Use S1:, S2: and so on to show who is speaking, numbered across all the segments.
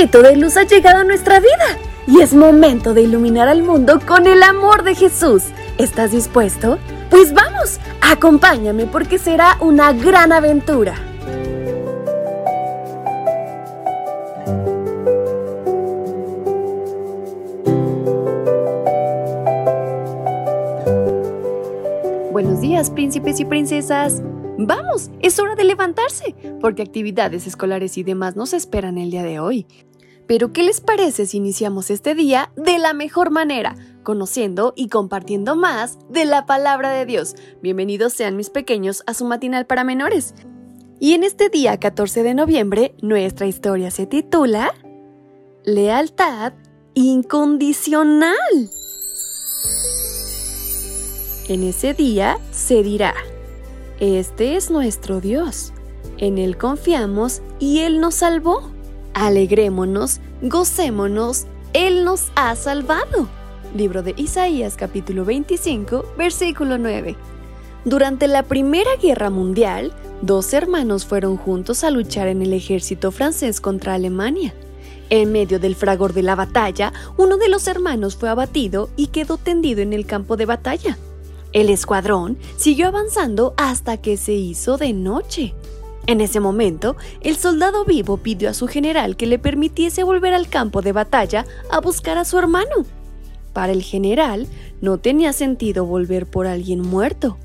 S1: rayito de luz ha llegado a nuestra vida y es momento de iluminar al mundo con el amor de Jesús. ¿Estás dispuesto? Pues vamos, acompáñame porque será una gran aventura. Buenos días, príncipes y princesas. Vamos, es hora de levantarse, porque actividades escolares y demás nos esperan el día de hoy. Pero ¿qué les parece si iniciamos este día de la mejor manera, conociendo y compartiendo más de la palabra de Dios? Bienvenidos sean mis pequeños a su matinal para menores. Y en este día 14 de noviembre, nuestra historia se titula Lealtad incondicional. En ese día se dirá, este es nuestro Dios, en Él confiamos y Él nos salvó. Alegrémonos, gocémonos, Él nos ha salvado. Libro de Isaías capítulo 25, versículo 9. Durante la Primera Guerra Mundial, dos hermanos fueron juntos a luchar en el ejército francés contra Alemania. En medio del fragor de la batalla, uno de los hermanos fue abatido y quedó tendido en el campo de batalla. El escuadrón siguió avanzando hasta que se hizo de noche. En ese momento, el soldado vivo pidió a su general que le permitiese volver al campo de batalla a buscar a su hermano. Para el general, no tenía sentido volver por alguien muerto.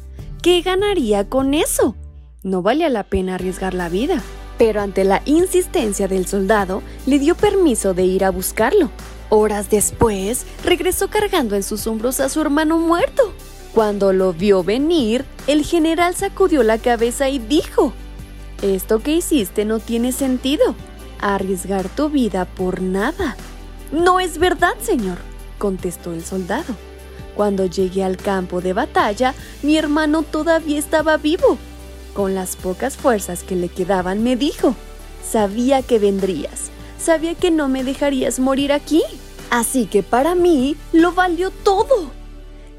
S1: ¿Qué ganaría con eso? No valía la pena arriesgar la vida. Pero ante la insistencia del soldado, le dio permiso de ir a buscarlo. Horas después, regresó cargando en sus hombros a su hermano muerto. Cuando lo vio venir, el general sacudió la cabeza y dijo, Esto que hiciste no tiene sentido. Arriesgar tu vida por nada. No es verdad, señor, contestó el soldado. Cuando llegué al campo de batalla, mi hermano todavía estaba vivo. Con las pocas fuerzas que le quedaban, me dijo, sabía que vendrías, sabía que no me dejarías morir aquí. Así que para mí lo valió todo.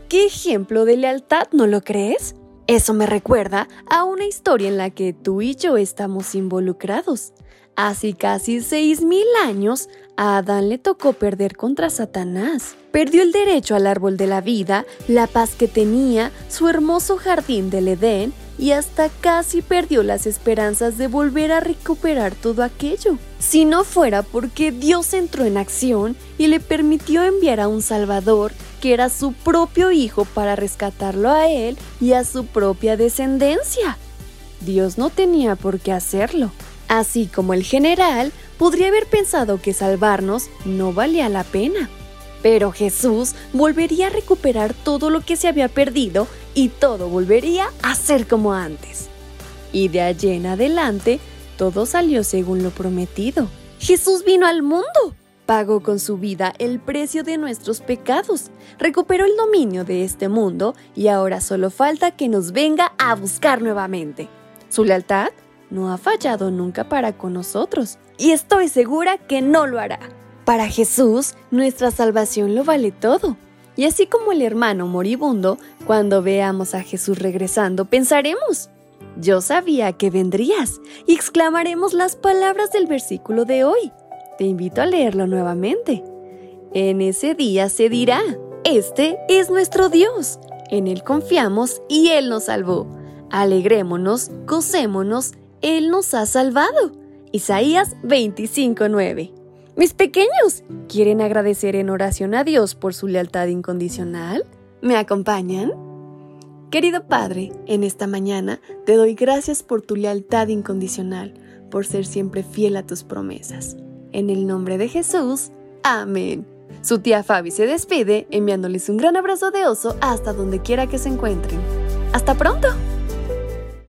S1: ¿Qué ejemplo de lealtad, no lo crees? Eso me recuerda a una historia en la que tú y yo estamos involucrados. Hace casi seis mil años, a Adán le tocó perder contra Satanás. Perdió el derecho al árbol de la vida, la paz que tenía, su hermoso jardín del Edén y hasta casi perdió las esperanzas de volver a recuperar todo aquello. Si no fuera porque Dios entró en acción y le permitió enviar a un Salvador que era su propio hijo para rescatarlo a él y a su propia descendencia. Dios no tenía por qué hacerlo. Así como el general podría haber pensado que salvarnos no valía la pena. Pero Jesús volvería a recuperar todo lo que se había perdido y todo volvería a ser como antes. Y de allí en adelante, todo salió según lo prometido. Jesús vino al mundo, pagó con su vida el precio de nuestros pecados, recuperó el dominio de este mundo y ahora solo falta que nos venga a buscar nuevamente. Su lealtad no ha fallado nunca para con nosotros y estoy segura que no lo hará. Para Jesús, nuestra salvación lo vale todo. Y así como el hermano moribundo, cuando veamos a Jesús regresando, pensaremos, yo sabía que vendrías, y exclamaremos las palabras del versículo de hoy. Te invito a leerlo nuevamente. En ese día se dirá, este es nuestro Dios, en Él confiamos y Él nos salvó. Alegrémonos, gocémonos, Él nos ha salvado. Isaías 25:9 mis pequeños, ¿quieren agradecer en oración a Dios por su lealtad incondicional? ¿Me acompañan? Querido Padre, en esta mañana te doy gracias por tu lealtad incondicional, por ser siempre fiel a tus promesas. En el nombre de Jesús, amén. Su tía Fabi se despide enviándoles un gran abrazo de oso hasta donde quiera que se encuentren. ¡Hasta pronto!